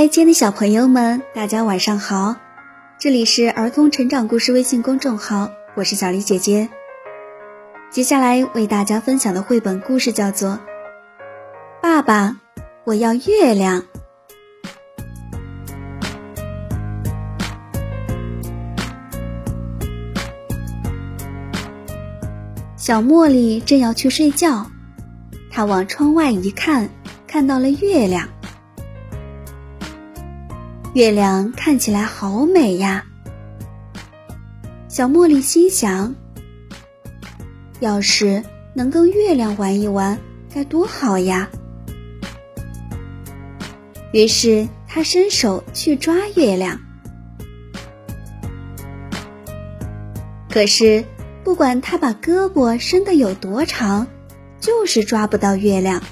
嗨，亲爱的小朋友们，大家晚上好！这里是儿童成长故事微信公众号，我是小黎姐姐。接下来为大家分享的绘本故事叫做《爸爸，我要月亮》。小茉莉正要去睡觉，她往窗外一看，看到了月亮。月亮看起来好美呀！小茉莉心想：“要是能跟月亮玩一玩，该多好呀！”于是她伸手去抓月亮，可是不管她把胳膊伸得有多长，就是抓不到月亮。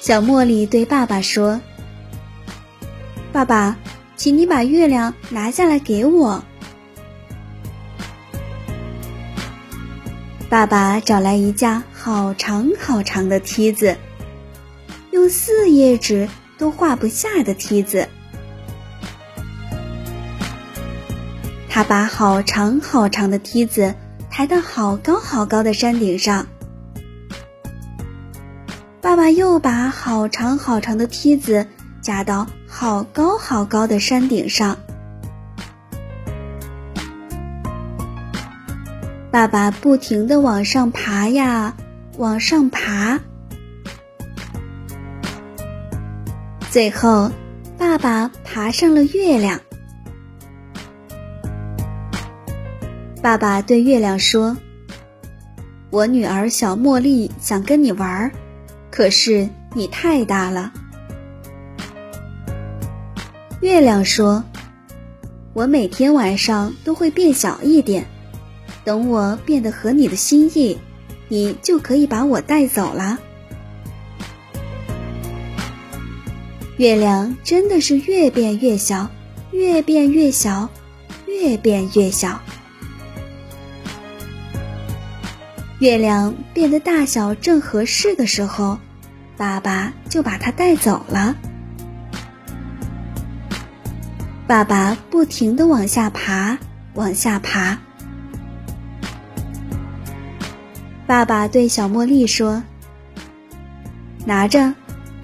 小茉莉对爸爸说。爸爸，请你把月亮拿下来给我。爸爸找来一架好长好长的梯子，用四页纸都画不下的梯子。他把好长好长的梯子抬到好高好高的山顶上。爸爸又把好长好长的梯子架到。好高好高的山顶上，爸爸不停的往上爬呀，往上爬。最后，爸爸爬上了月亮。爸爸对月亮说：“我女儿小茉莉想跟你玩，可是你太大了。”月亮说：“我每天晚上都会变小一点，等我变得合你的心意，你就可以把我带走了。”月亮真的是越变越小，越变越小，越变越小。月亮变得大小正合适的时候，爸爸就把它带走了。爸爸不停地往下爬，往下爬。爸爸对小茉莉说：“拿着，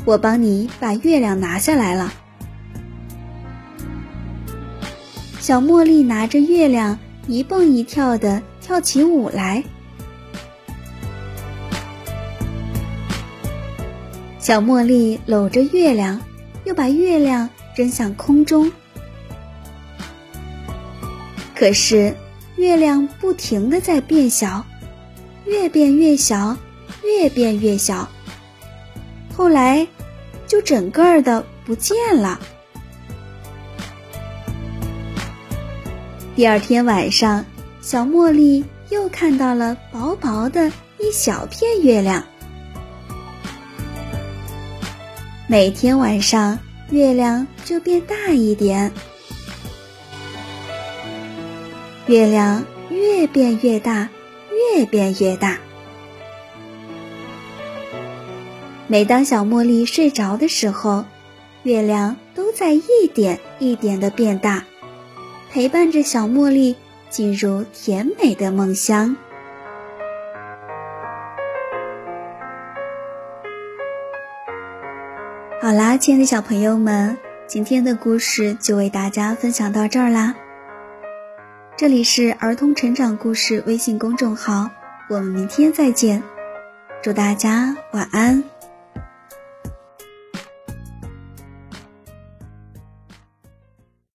我帮你把月亮拿下来了。”小茉莉拿着月亮一蹦一跳的跳起舞来。小茉莉搂着月亮，又把月亮扔向空中。可是，月亮不停的在变小，越变越小，越变越小。后来，就整个儿的不见了。第二天晚上，小茉莉又看到了薄薄的一小片月亮。每天晚上，月亮就变大一点。月亮越变越大，越变越大。每当小茉莉睡着的时候，月亮都在一点一点的变大，陪伴着小茉莉进入甜美的梦乡。好啦，亲爱的小朋友们，今天的故事就为大家分享到这儿啦。这里是儿童成长故事微信公众号，我们明天再见，祝大家晚安。